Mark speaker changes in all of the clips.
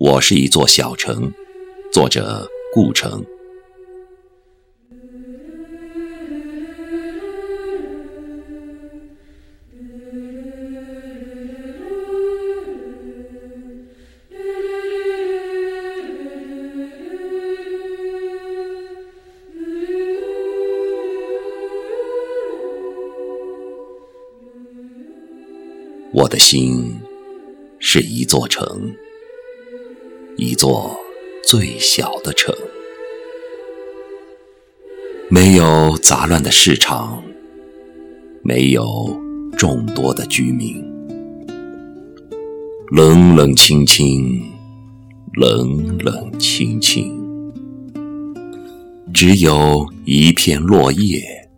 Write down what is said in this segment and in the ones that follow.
Speaker 1: 我是一座小城，作者顾城。我的心是一座城，一座最小的城，没有杂乱的市场，没有众多的居民，冷冷清清，冷冷清清，只有一片落叶，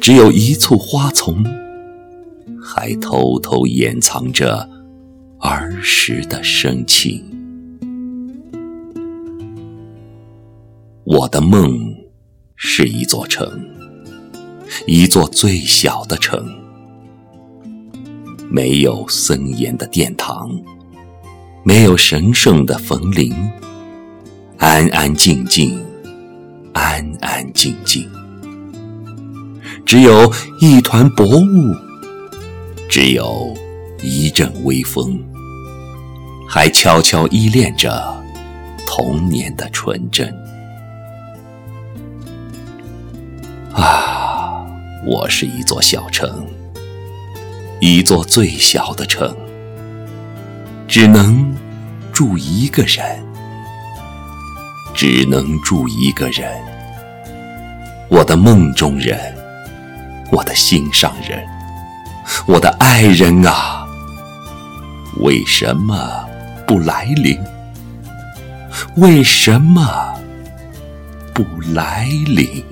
Speaker 1: 只有一簇花丛。还偷偷掩藏着儿时的深情。我的梦是一座城，一座最小的城，没有森严的殿堂，没有神圣的坟林，安安静静，安安静静，只有一团薄雾。只有一阵微风，还悄悄依恋着童年的纯真。啊，我是一座小城，一座最小的城，只能住一个人，只能住一个人，我的梦中人，我的心上人。我的爱人啊，为什么不来临？为什么不来临？